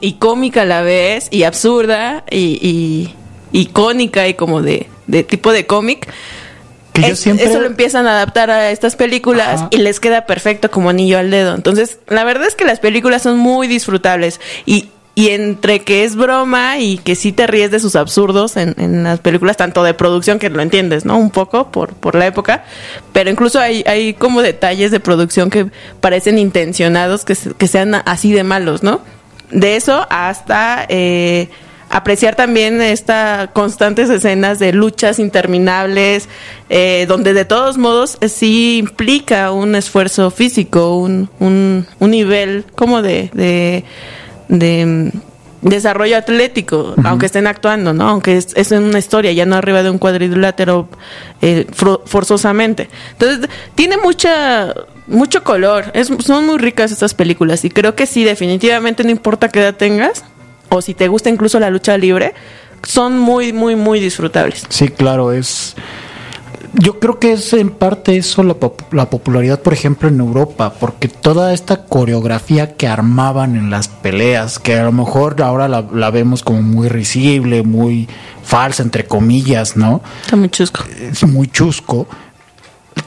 y cómica a la vez, y absurda, y, y icónica y como de, de tipo de cómic. Que yo siempre- Eso lo empiezan a adaptar a estas películas Ajá. y les queda perfecto como anillo al dedo. Entonces, la verdad es que las películas son muy disfrutables y, y entre que es broma y que sí te ríes de sus absurdos en, en las películas, tanto de producción que lo entiendes, ¿no? Un poco por, por la época, pero incluso hay, hay como detalles de producción que parecen intencionados que, que sean así de malos, ¿no? De eso hasta... eh, apreciar también estas constantes escenas de luchas interminables, eh, donde de todos modos eh, sí implica un esfuerzo físico, un, un, un nivel como de, de, de mm, desarrollo atlético, aunque estén actuando, ¿no? Aunque es, es una historia, ya no arriba de un cuadrilátero eh, forzosamente. Entonces, tiene mucha mucho color. Es, son muy ricas estas películas y creo que sí, definitivamente no importa qué edad tengas o si te gusta incluso la lucha libre, son muy, muy, muy disfrutables. Sí, claro, es. Yo creo que es en parte eso la, pop- la popularidad, por ejemplo, en Europa, porque toda esta coreografía que armaban en las peleas, que a lo mejor ahora la, la vemos como muy risible, muy falsa, entre comillas, ¿no? Está muy chusco. Es muy chusco.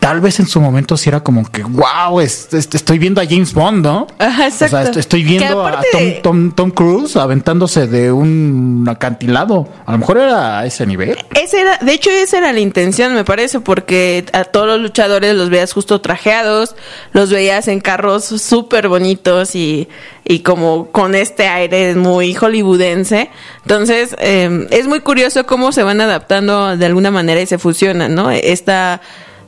Tal vez en su momento sí era como que, wow, es- es- estoy viendo a James Bond, ¿no? Ajá, O sea, estoy viendo a Tom, de- Tom, Tom Cruise aventándose de un acantilado. A lo mejor era a ese nivel. Ese era, de hecho, esa era la intención, me parece, porque a todos los luchadores los veías justo trajeados, los veías en carros súper bonitos y, y como con este aire muy hollywoodense. Entonces, eh, es muy curioso cómo se van adaptando de alguna manera y se fusionan, ¿no? Esta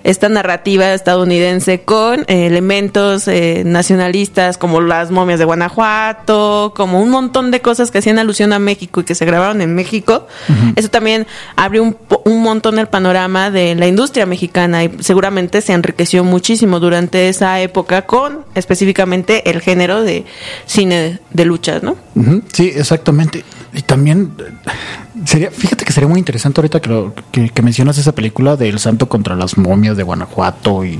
esta narrativa estadounidense con eh, elementos eh, nacionalistas como las momias de Guanajuato, como un montón de cosas que hacían alusión a México y que se grabaron en México. Eso también abrió un, un montón el panorama de la industria mexicana y seguramente se enriqueció muchísimo durante esa época con específicamente el género de cine de luchas, ¿no? Sí, exactamente. Y también eh, sería, fíjate que sería muy interesante ahorita que, lo- que, que mencionas esa película del Santo contra las momias de Guanajuato y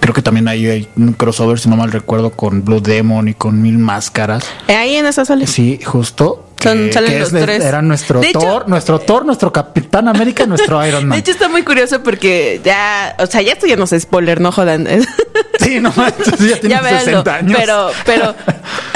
creo que también ahí hay un crossover, si no mal recuerdo, con Blue Demon y con Mil Máscaras. Ahí en esa sala. Sí, justo. Son- que- salen que los es- tres. Era nuestro De hecho- Thor, nuestro Thor, nuestro Capitán América, y nuestro Iron De Man. hecho está muy curioso porque ya, o sea, ya esto ya no es spoiler, no jodan. sí, no ya tiene ya véanlo. 60 años. Pero, pero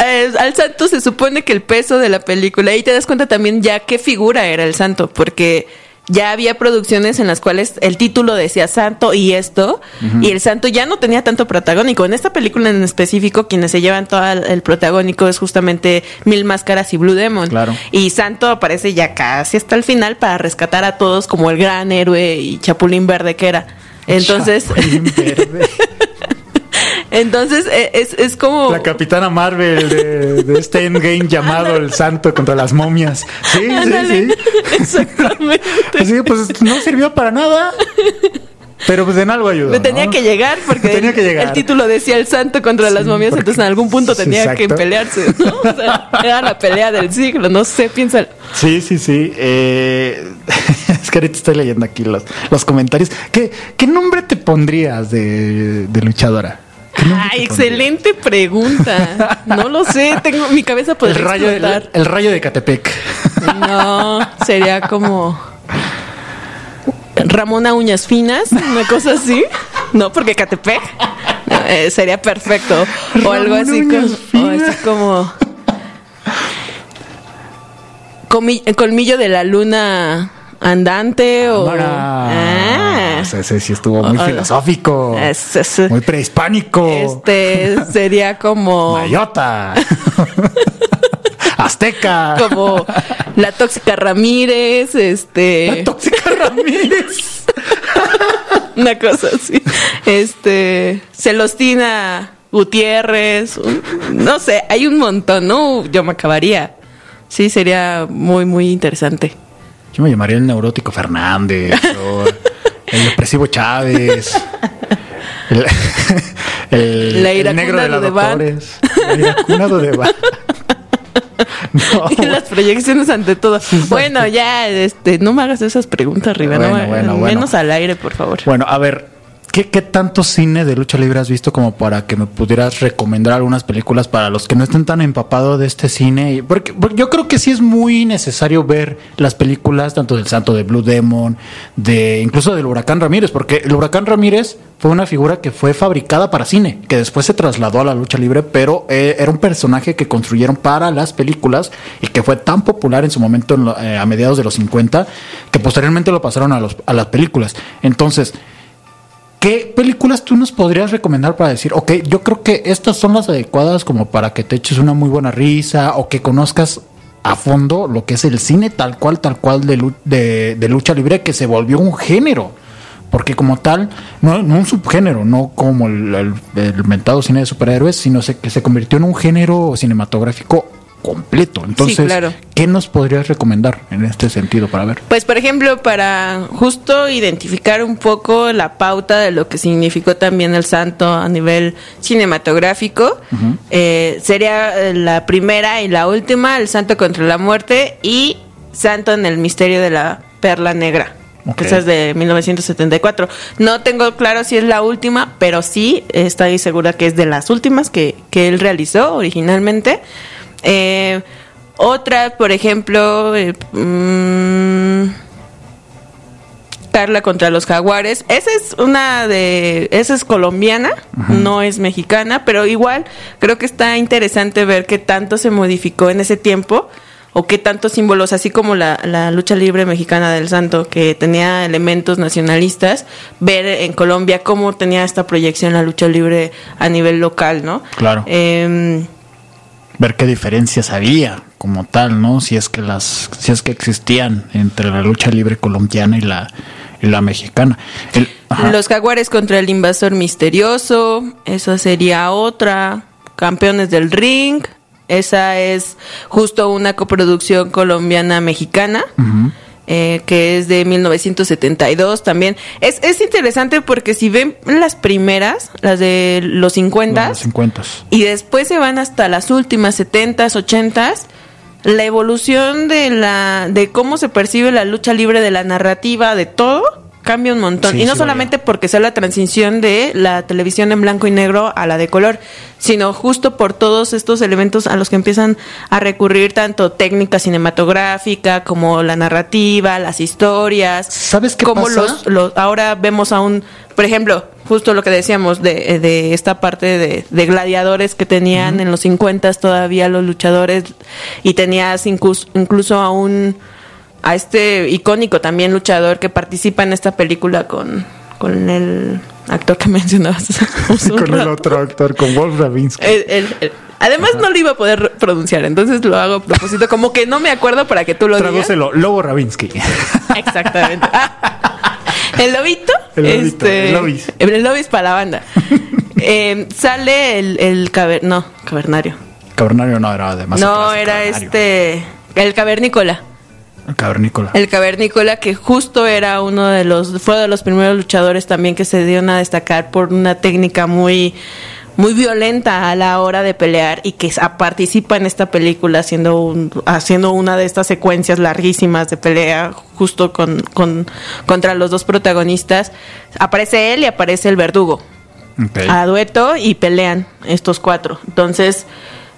eh, al santo se supone que el peso de la película, y te das cuenta también ya qué figura era el santo, porque ya había producciones en las cuales el título decía santo y esto, y el santo ya no tenía tanto protagónico. En esta película en específico, quienes se llevan todo el, el protagónico es justamente Mil Máscaras y Blue Demon. Claro. Y Santo aparece ya casi hasta el final para rescatar a todos como el gran héroe y Chapulín Verde que era. Entonces, Chapulín Verde. entonces eh, es, es como... La capitana Marvel de, de este endgame llamado El Santo contra las momias. Sí, Ándale. sí, sí. Exactamente. Así pues no sirvió para nada. Pero pues en algo ayudó. Me tenía ¿no? que llegar porque Tenía que llegar. el título decía el santo contra las momias, entonces en algún punto tenía que pelearse, ¿no? O sea, era la pelea del siglo, no sé, piensa. Sí, sí, sí. Eh, es que ahorita estoy leyendo aquí los, los comentarios. ¿Qué, ¿Qué nombre te pondrías de, de luchadora? ¿Qué nombre Ay, te pondrías? excelente pregunta. No lo sé, tengo mi cabeza El podría rayo, el, explotar. el rayo de Catepec. No, sería como Ramona Uñas Finas, una cosa así. No, porque Catepec eh, sería perfecto. O algo así, como, o así como colmillo de la luna andante o Cámara. Ah. O sea, ese sí estuvo muy O- filosófico. Es- es- Muy prehispánico. este sería como Mayota. Azteca. como la tóxica Ramírez, este La tóxica Ramírez. Una cosa así. Este, Celostina Gutiérrez, no sé, hay un montón, ¿no? Yo me acabaría. Sí, sería muy, muy interesante. Yo me llamaría el neurótico Fernández. o el depresivo Chávez. El, el, La el negro de Dudevant. doctores. La iracunda Dudevant. No. Y las proyecciones ante todo. Bueno, ya, este, no me hagas esas preguntas, Riva. no Bueno, me- bueno, bueno. menos al aire, por favor. Bueno, a ver, ¿qué, ¿qué tanto cine de lucha libre has visto como para que me pudieras recomendar algunas películas para los que no estén tan empapados de este cine? Porque yo creo que sí es muy necesario ver las películas tanto del Santo de Blue Demon, de incluso del Huracán Ramírez, porque el Huracán Ramírez fue una figura que fue fabricada para cine, que después se trasladó a la lucha libre, pero eh, era un personaje que construyeron para las películas y que fue tan popular en su momento en lo- eh, a mediados de los 50 que posteriormente lo pasaron a, los, a las películas. Entonces, ¿Qué películas tú nos podrías recomendar para decir, ok, yo creo que estas son las adecuadas como para que te eches una muy buena risa o que conozcas a fondo lo que es el cine tal cual, tal cual de, de- de lucha libre que se volvió un género. Porque como tal, no, un subgénero, no como el, el, mentado cine de superhéroes, sino que se convirtió en un género cinematográfico completo. Entonces, claro. ¿qué nos podrías recomendar en este sentido para ver? Pues, por ejemplo, para justo identificar un poco la pauta de lo que significó también el santo a nivel cinematográfico, eh, sería eh, la primera y la última, el santo contra la muerte y santo en el misterio de la perla negra. Ok. Esa es de 1974. No tengo claro si es la última, pero sí estoy segura que es de las últimas que, que él realizó originalmente. Eh, otra, por ejemplo, eh, mm, Carla contra los jaguares. Esa es una de, esa es colombiana, no es mexicana, pero igual creo que está interesante ver qué tanto se modificó en ese tiempo o qué tantos símbolos, así como la, la lucha libre mexicana del santo, que tenía elementos nacionalistas, ver en Colombia cómo tenía esta proyección la lucha libre a nivel local, ¿no? Claro. Em, ver qué diferencias había como tal, ¿no? Si es que las, si es que existían entre la lucha libre colombiana y la, y la mexicana. El-. Los jaguares contra el invasor misterioso, esa sería otra. Campeones del ring, esa es justo una coproducción colombiana-mexicana. Eh, que es de 1972 también. Es, es interesante porque si ven las primeras, las de los 50, los 50. y después se van hasta las últimas 70s, 80s, la evolución de la de cómo se percibe la lucha libre de la narrativa de todo cambia un montón. Sí, y no sí, solamente porque sea la transición de la televisión en blanco y negro a la de color, sino justo por todos estos elementos a los que empiezan a recurrir tanto técnica cinematográfica como la narrativa, las historias, ¿Sabes qué como pasa? los los- ahora vemos a un, por ejemplo, justo lo que decíamos de, de esta parte de, de gladiadores que tenían en los 50 todavía los luchadores y tenías incluso, incluso a un a este icónico también luchador que participa en esta película con, con el actor que mencionabas. con el otro actor, con Wolf Ravinsky. El- el- el- además no lo iba a poder pronunciar, entonces lo hago a propósito, como que no me acuerdo para que tú lo digas. Tradúcelo, Lobo Ravinsky. Exactamente. el lobito. El lobito, este, el lobis. El lobis para la banda. Eh, sale el, el caver, no, cavernario. Cavernario no era de más no, era este. El cavernícola. El cavernícola. El cavernícola que justo era uno de los, fue de los primeros luchadores también que se dieron a destacar por una técnica muy, muy violenta a la hora de pelear y que participa en esta película haciendo, un- haciendo una de estas secuencias larguísimas de pelea justo con, con, contra los dos protagonistas. Aparece él y aparece el verdugo Ok. a dueto y pelean estos cuatro. Entonces,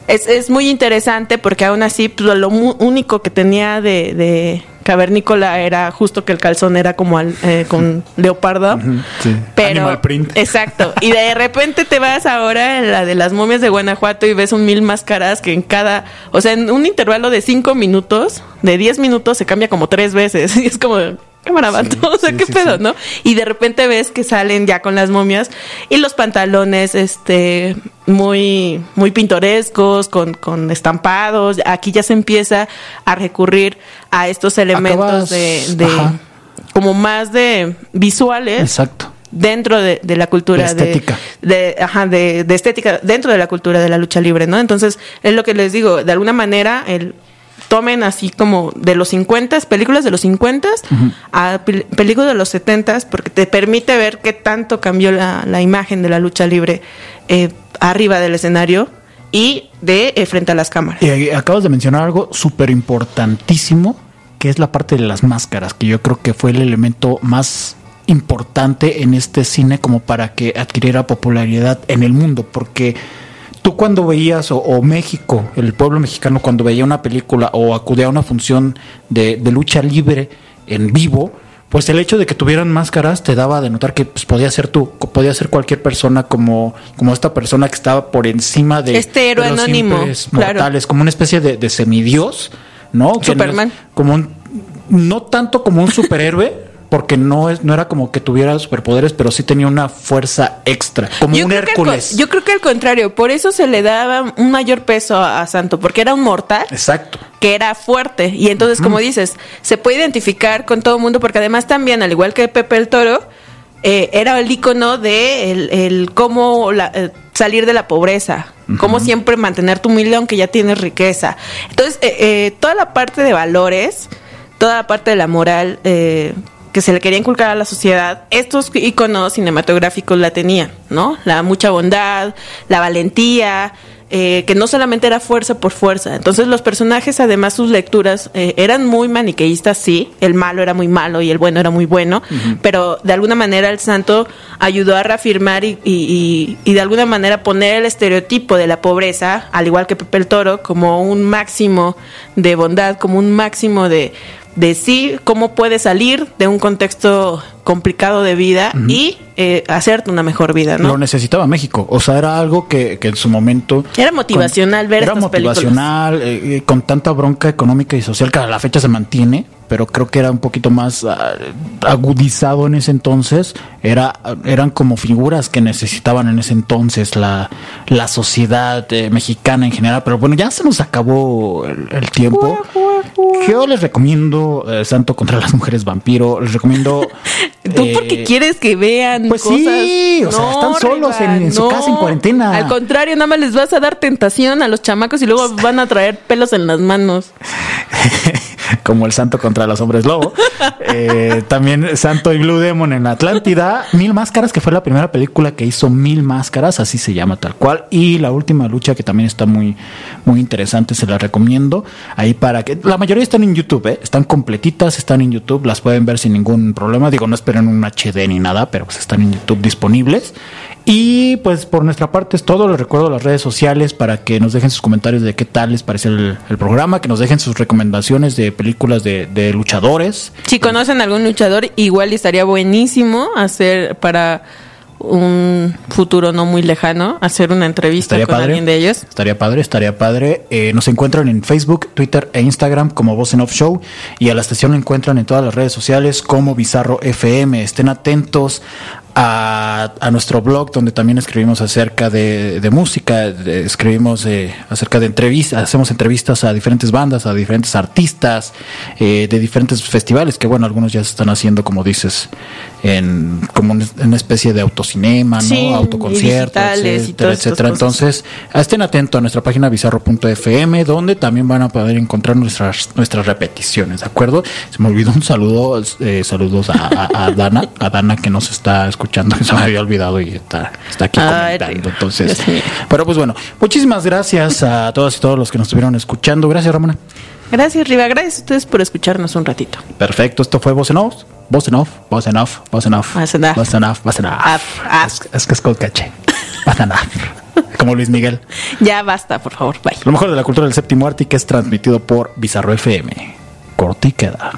es, es muy interesante porque aún así, pues, lo mu- único que tenía de, de cavernícola era justo que el calzón era como al- eh, con leopardo. sí. Pero, Animal print. Exacto. Y de repente te vas ahora en la de las momias de Guanajuato y ves un mil máscaras que en cada, o sea, en un intervalo de cinco minutos, de diez minutos, se cambia como tres veces. Y es como, cámara, vato, o sea, sí, qué sí, pedo, sí. ¿no? Y de repente ves que salen ya con las momias y los pantalones, este, muy, muy pintorescos, con, con estampados. Aquí ya se empieza a recurrir a estos elementos Acabas- de, de como más de visuales Exacto. dentro de, de la cultura estética. de, de- ajá, de, de estética dentro de la cultura de la lucha libre, ¿no? Entonces, es lo que les digo, de alguna manera el tomen así como de los 50, películas de los 50 a pel- películas de los 70 porque te permite ver qué tanto cambió la, la imagen de la lucha libre eh, arriba del escenario y de eh, frente a las cámaras. Y ahí acabas de mencionar algo súper importantísimo, que es la parte de las máscaras, que yo creo que fue el elemento más importante en este cine como para que adquiriera popularidad en el mundo, porque tú cuando veías, o, o México, el pueblo mexicano, cuando veía una película o acudía a una función de, de lucha libre en vivo, pues el hecho de que tuvieran máscaras te daba de notar que pues, podía ser tú, podía ser cualquier persona como, como esta persona que estaba por encima de, Este héroe de los anónimo, claro. mortales, como una especie de, de semidios, ¿no? Que no es- Superman. como un- no tanto como un superhéroe, porque no es no era como que tuviera superpoderes, pero sí tenía una fuerza extra, como Yo un Hércules. yo creo que al contrario, por eso se le daba un mayor peso a, a Santo, porque era un mortal Exacto. que era fuerte. Y entonces, como dices, se puede identificar con todo el mundo, porque además también, al igual que Pepe el Toro, eh, era el icono de el, el cómo la- eh, salir de la pobreza, cómo siempre mantener tu humilde aunque ya tienes riqueza. Entonces, eh, eh, toda la parte de valores, toda la parte de la moral eh, que se le quería inculcar a la sociedad, estos iconos cinematográficos la tenían, ¿no? La mucha bondad, la valentía, eh, que no solamente era fuerza por fuerza. Entonces los personajes, además sus lecturas, eh, eran muy maniqueístas, sí. El malo era muy malo y el bueno era muy bueno, pero de alguna manera el santo ayudó a reafirmar y, y- y- y de alguna manera poner el estereotipo de la pobreza, al igual que Pepe el Toro, como un máximo de bondad, como un máximo de de sí, cómo puedes salir de un contexto complicado de vida y eh, hacerte una mejor vida, ¿no? Lo necesitaba México. O sea, era algo que, que en su momento. Era motivacional ver Era estas motivacional, eh, con tanta bronca económica y social que a la fecha se mantiene, pero creo que era un poquito más ah, agudizado en ese entonces. Era, eran como figuras que necesitaban en ese entonces la, la sociedad eh, mexicana en general. Pero bueno, ya se nos acabó el, el tiempo. Yo les recomiendo eh, Santo contra las mujeres vampiro. Les recomiendo. Tú eh, porque quieres que vean pues cosas. sí, o sea, están solos en- en su casa en cuarentena. Al contrario, nada más les vas a dar tentación a los chamacos y luego van a traer pelos en las manos. como el santo contra los hombres lobo. Eh, también Santo y Blue Demon en Atlántida. Mil Máscaras, que fue la primera película que hizo Mil Máscaras, así se llama tal cual. Y la última lucha, que también está muy, muy interesante, se la recomiendo. Ahí para que. La mayoría están en YouTube, ¿eh? están completitas, están en YouTube, las pueden ver sin ningún problema. Digo, no esperen un HD ni nada, pero pues están en YouTube disponibles. Y pues por nuestra parte es todo. Les recuerdo las redes sociales para que nos dejen sus comentarios de qué tal les pareció el, el programa, que nos dejen sus recomendaciones de películas de, de luchadores. Si conocen algún luchador, igual estaría buenísimo hacer para un futuro no muy lejano, hacer una entrevista Estaría con padre. alguien de ellos. Estaría padre, estaría padre. Eh, nos encuentran en Facebook, Twitter e Instagram como Voz en Off Show y a la estación la encuentran en todas las redes sociales como Bizarro FM. Estén atentos a, a nuestro blog donde también escribimos acerca de, de música, escribimos eh, acerca de entrevistas, hacemos entrevistas a diferentes bandas, a diferentes artistas, eh, de diferentes festivales, que bueno, algunos ya se están haciendo, como dices, en como una especie de autocinema, ¿no? Sí, Autoconciertos, etcétera, etcétera. Entonces, estén atentos a nuestra página bizarro.fm, donde también van a poder encontrar nuestras nuestras repeticiones, ¿de acuerdo? Se me olvidó un saludo, eh, saludos a, a- a Dana, a Dana que nos está escuchando, que se me había olvidado y está, está aquí Ay, comentando. Entonces, pero pues bueno, muchísimas gracias a todas y todos los que nos estuvieron escuchando. Gracias, Ramona. Gracias, Riva. Gracias a ustedes por escucharnos un ratito. Perfecto, esto fue Voz en. En Off. Voz en Off, Voz en Off. Off, off. Es, es que es con caché. En Off. Como Luis Miguel. Ya basta, por favor. Bye. Lo mejor de la cultura del séptimo arte que es transmitido por Bizarro FM. Corte y queda.